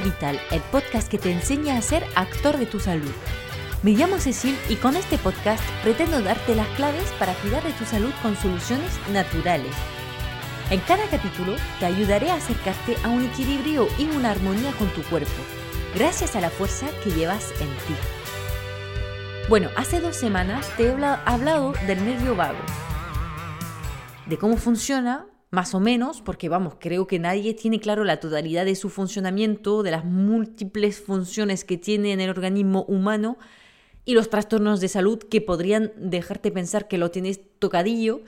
Vital, el podcast que te enseña a ser actor de tu salud. Me llamo Cecil y con este podcast pretendo darte las claves para cuidar de tu salud con soluciones naturales. En cada capítulo te ayudaré a acercarte a un equilibrio y una armonía con tu cuerpo, gracias a la fuerza que llevas en ti. Bueno, hace dos semanas te he hablado del nervio vago, de cómo funciona, más o menos, porque vamos, creo que nadie tiene claro la totalidad de su funcionamiento, de las múltiples funciones que tiene en el organismo humano y los trastornos de salud que podrían dejarte pensar que lo tienes tocadillo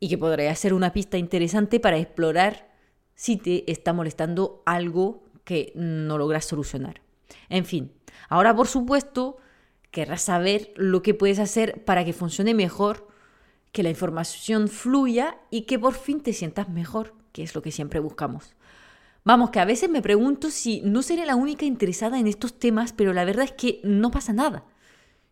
y que podría ser una pista interesante para explorar si te está molestando algo que no logras solucionar. En fin, ahora por supuesto querrás saber lo que puedes hacer para que funcione mejor que la información fluya y que por fin te sientas mejor, que es lo que siempre buscamos. Vamos, que a veces me pregunto si no seré la única interesada en estos temas, pero la verdad es que no pasa nada.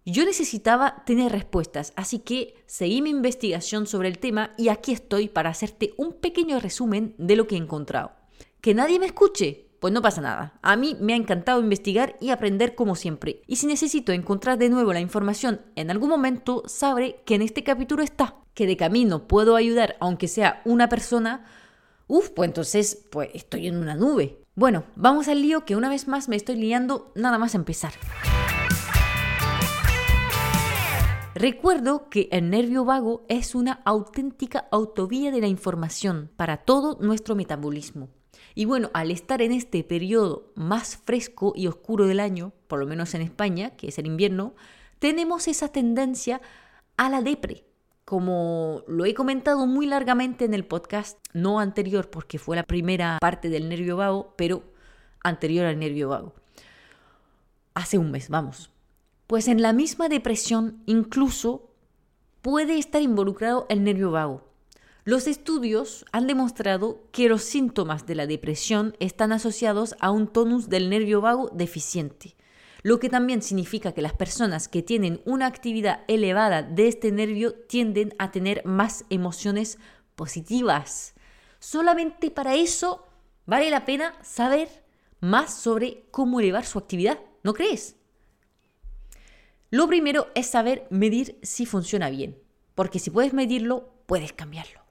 Yo necesitaba tener respuestas, así que seguí mi investigación sobre el tema y aquí estoy para hacerte un pequeño resumen de lo que he encontrado. Que nadie me escuche, pues no pasa nada. A mí me ha encantado investigar y aprender como siempre. Y si necesito encontrar de nuevo la información en algún momento, sabré que en este capítulo está. Que de camino puedo ayudar, aunque sea una persona. Uf, pues entonces, pues estoy en una nube. Bueno, vamos al lío que una vez más me estoy liando nada más empezar. Recuerdo que el nervio vago es una auténtica autovía de la información para todo nuestro metabolismo. Y bueno, al estar en este periodo más fresco y oscuro del año, por lo menos en España, que es el invierno, tenemos esa tendencia a la depre. Como lo he comentado muy largamente en el podcast, no anterior porque fue la primera parte del nervio vago, pero anterior al nervio vago. Hace un mes, vamos. Pues en la misma depresión incluso puede estar involucrado el nervio vago. Los estudios han demostrado que los síntomas de la depresión están asociados a un tonus del nervio vago deficiente, lo que también significa que las personas que tienen una actividad elevada de este nervio tienden a tener más emociones positivas. Solamente para eso vale la pena saber más sobre cómo elevar su actividad, ¿no crees? Lo primero es saber medir si funciona bien, porque si puedes medirlo, puedes cambiarlo.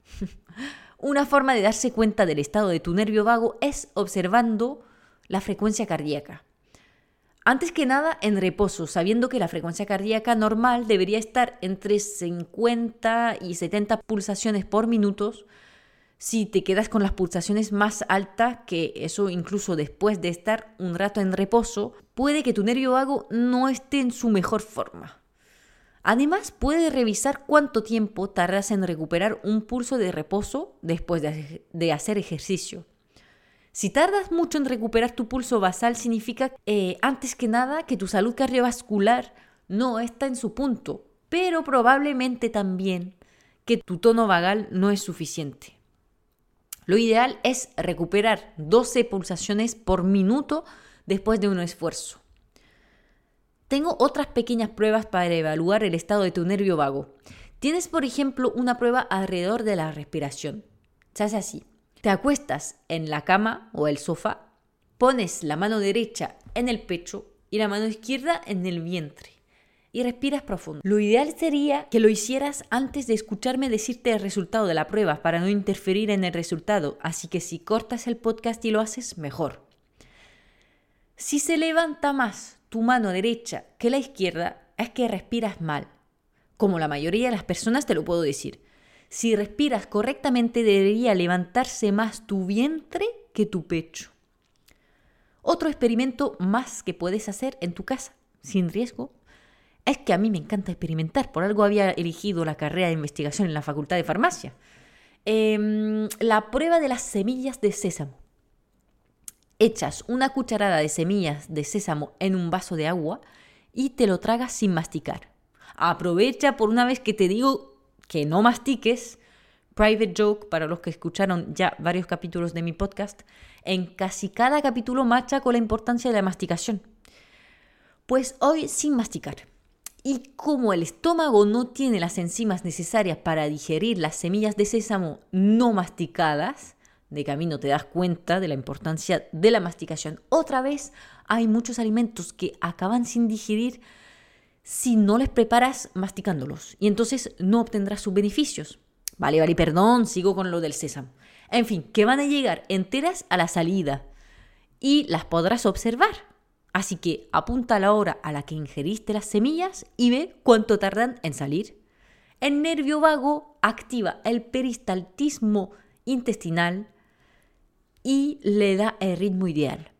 Una forma de darse cuenta del estado de tu nervio vago es observando la frecuencia cardíaca. Antes que nada, en reposo, sabiendo que la frecuencia cardíaca normal debería estar entre 50 y 70 pulsaciones por minuto. Si te quedas con las pulsaciones más altas, que eso incluso después de estar un rato en reposo, puede que tu nervio vago no esté en su mejor forma. Además, puede revisar cuánto tiempo tardas en recuperar un pulso de reposo después de, hacer ejercicio. Si tardas mucho en recuperar tu pulso basal, significa eh, antes que nada que tu salud cardiovascular no está en su punto, pero probablemente también que tu tono vagal no es suficiente. Lo ideal es recuperar 12 pulsaciones por minuto después de un esfuerzo. Tengo otras pequeñas pruebas para evaluar el estado de tu nervio vago. Tienes, por ejemplo, una prueba alrededor de la respiración. Se hace así. Te acuestas en la cama o el sofá, pones la mano derecha en el pecho y la mano izquierda en el vientre y respiras profundo. Lo ideal sería que lo hicieras antes de escucharme decirte el resultado de la prueba para no interferir en el resultado, así que si cortas el podcast y lo haces, mejor. Si se levanta más tu mano derecha que la izquierda, es que respiras mal. Como la mayoría de las personas te lo puedo decir. Si respiras correctamente debería levantarse más tu vientre que tu pecho. Otro experimento más que puedes hacer en tu casa, sin riesgo, es que a mí me encanta experimentar. Por algo había elegido la carrera de investigación en la Facultad de Farmacia. Em, la prueba de las semillas de sésamo echas una cucharada de semillas de sésamo en un vaso de agua y te lo tragas sin masticar. Aprovecha por una vez que te digo que no mastiques. Private joke para los que escucharon ya varios capítulos de mi podcast. En casi cada capítulo marcha con la importancia de la masticación. Pues hoy sin masticar. Y como el estómago no tiene las enzimas necesarias para digerir las semillas de sésamo no masticadas, de camino te das cuenta de la importancia de la masticación. Otra vez, hay muchos alimentos que acaban sin digerir si no les preparas masticándolos y entonces no obtendrás sus beneficios. Vale, vale, perdón, sigo con lo del sésamo. En fin, que van a llegar enteras a la salida y las podrás observar. Así que apunta la hora a la que ingeriste las semillas y ve cuánto tardan en salir. El nervio vago activa el peristaltismo intestinal y le da el ritmo ideal.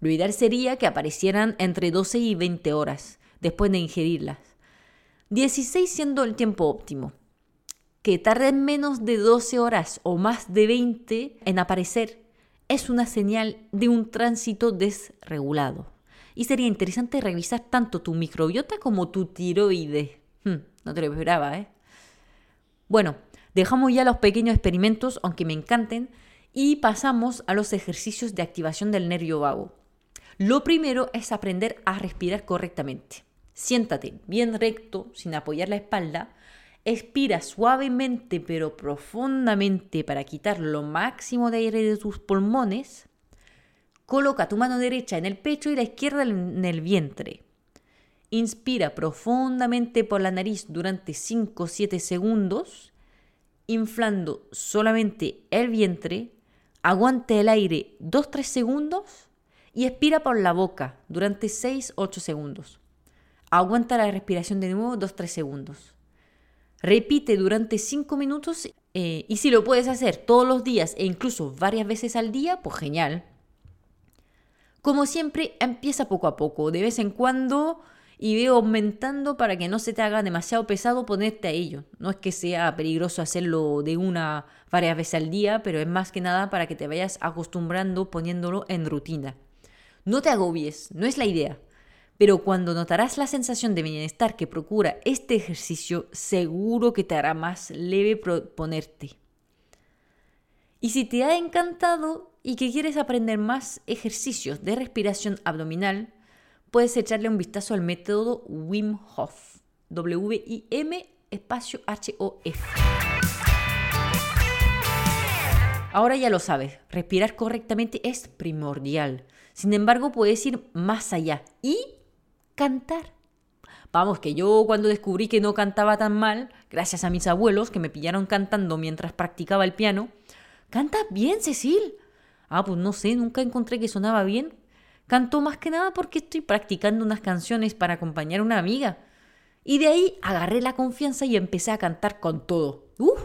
Lo ideal sería que aparecieran entre 12 y 20 horas después de ingerirlas. 16 siendo el tiempo óptimo. Que tarden menos de 12 horas o más de 20 en aparecer es una señal de un tránsito desregulado. Y sería interesante revisar tanto tu microbiota como tu tiroides. Hmm, no te lo esperaba, ¿eh? Bueno, dejamos ya los pequeños experimentos, aunque me encanten, y pasamos a los ejercicios de activación del nervio vago. Lo primero es aprender a respirar correctamente. Siéntate bien recto, sin apoyar la espalda. Expira suavemente pero profundamente para quitar lo máximo de aire de tus pulmones. Coloca tu mano derecha en el pecho y la izquierda en el vientre. Inspira profundamente por la nariz durante 5 o 7 segundos, inflando solamente el vientre. Aguante el aire 2-3 segundos y expira por la boca durante 6-8 segundos. Aguanta la respiración de nuevo 2-3 segundos. Repite durante 5 minutos eh, y si lo puedes hacer todos los días e incluso varias veces al día, pues genial. Como siempre, empieza poco a poco, de vez en cuando y ve aumentando para que no se te haga demasiado pesado ponerte a ello. No es que sea peligroso hacerlo de una varias veces al día, pero es más que nada para que te vayas acostumbrando poniéndolo en rutina. No te agobies, no es la idea. Pero cuando notarás la sensación de bienestar que procura este ejercicio, seguro que te hará más leve ponerte. Y si te ha encantado y que quieres aprender más ejercicios de respiración abdominal, puedes echarle un vistazo al método Wim Hof. W-I-M espacio H-O-F. Ahora ya lo sabes, respirar correctamente es primordial. Sin embargo, puedes ir más allá y cantar. Vamos, que yo cuando descubrí que no cantaba tan mal, gracias a mis abuelos que me pillaron cantando mientras practicaba el piano, canta bien, Cecil. Ah, pues no sé, nunca encontré que sonaba bien. Canto más que nada porque estoy practicando unas canciones para acompañar a una amiga. Y de ahí agarré la confianza y empecé a cantar con todo. ¡Uf!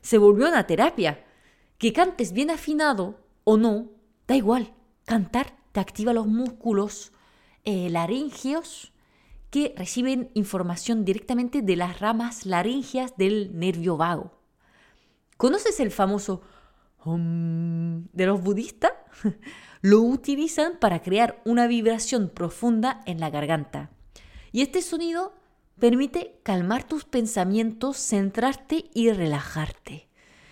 Se volvió una terapia. Que cantes bien afinado o no, da igual. Cantar te activa los músculos eh, que reciben información directamente de las ramas laringeas del nervio vago. ¿Conoces el famoso de los budistas? Lo utilizan para crear una vibración profunda en la garganta. Y este sonido permite calmar tus pensamientos, centrarte y relajarte.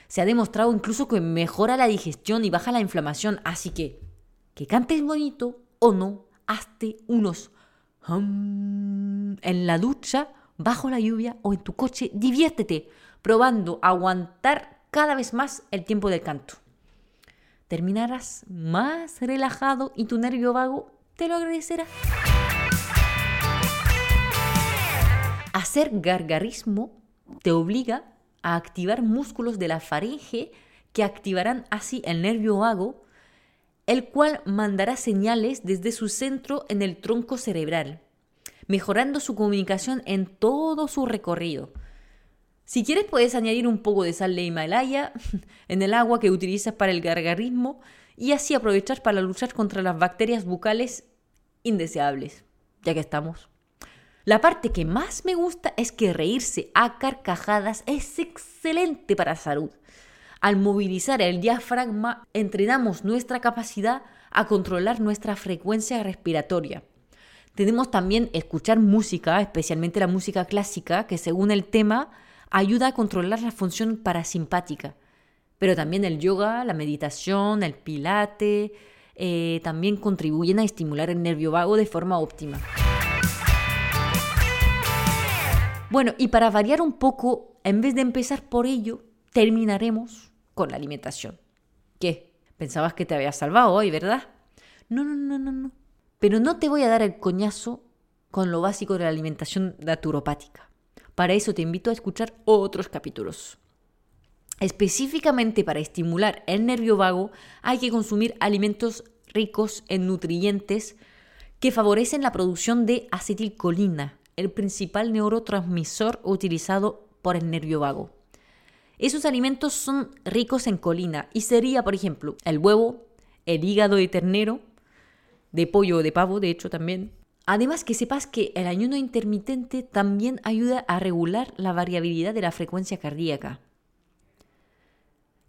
Se ha demostrado incluso que mejora la digestión y baja la inflamación, así que que cantes bonito o no, hazte unos en la ducha, bajo la lluvia o en tu coche. Diviértete probando aguantar cada vez más el tiempo del canto. Terminarás más relajado y tu nervio vago te lo agradecerá. Hacer gargarismo te obliga a activar músculos de la faringe que activarán así el nervio vago el cual mandará señales desde su centro en el tronco cerebral, mejorando su comunicación en todo su recorrido. Si quieres puedes añadir un poco de sal de Himalaya en el agua que utilizas para el gargarismo y así aprovechar para luchar contra las bacterias bucales indeseables, ya que estamos. La parte que más me gusta es que reírse a carcajadas es excelente para la salud. Al movilizar el diafragma, entrenamos nuestra capacidad a controlar nuestra frecuencia respiratoria. Tenemos también escuchar música, especialmente la música clásica, que según el tema ayuda a controlar la función parasimpática. Pero también el yoga, la meditación, el pilate, eh, también contribuyen a estimular el nervio vago de forma óptima. Bueno, y para variar un poco, en vez de empezar por ello, terminaremos con la alimentación. ¿Qué? Pensabas que te había salvado hoy, ¿verdad? No, no, no, no, no. Pero no te voy a dar el coñazo con lo básico de la alimentación naturopática. Para eso te invito a escuchar otros capítulos. Específicamente para estimular el nervio vago hay que consumir alimentos ricos en nutrientes que favorecen la producción de acetilcolina, el principal neurotransmisor utilizado por el nervio vago. Esos alimentos son ricos en colina y sería, por ejemplo, el huevo, el hígado de ternero, de pollo o de pavo, de hecho también. Además que sepas que el ayuno intermitente también ayuda a regular la variabilidad de la frecuencia cardíaca.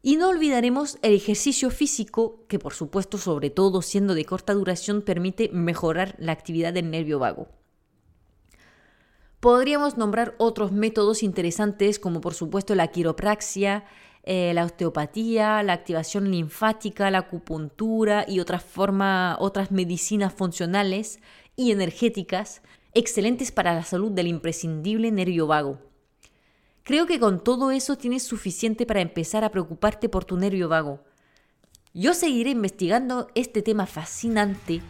Y no olvidaremos el ejercicio físico, que por supuesto, sobre todo siendo de corta duración, permite mejorar la actividad del nervio vago. Podríamos nombrar otros métodos interesantes como por supuesto la quiropraxia, eh, la osteopatía, la activación linfática, la acupuntura y otras, otras medicinas funcionales y energéticas excelentes para la salud del imprescindible nervio vago. Creo que con todo eso tienes suficiente para empezar a preocuparte por tu nervio vago. Yo seguiré investigando este tema fascinante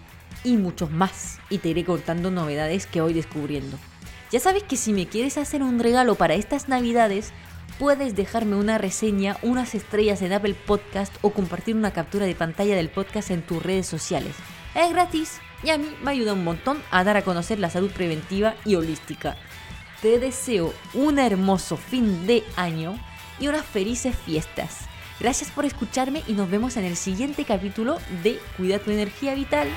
y muchos más y te iré contando novedades que voy descubriendo. Ya sabes que si me quieres hacer un regalo para estas navidades, puedes dejarme una reseña, unas estrellas en Apple Podcast o compartir una captura de pantalla del podcast en tus redes sociales. Es gratis y a mí me ayuda un montón a dar a conocer la salud preventiva y holística. Te deseo un hermoso fin de año y unas felices fiestas. Gracias por escucharme y nos vemos en el siguiente capítulo de Cuida tu energía vital.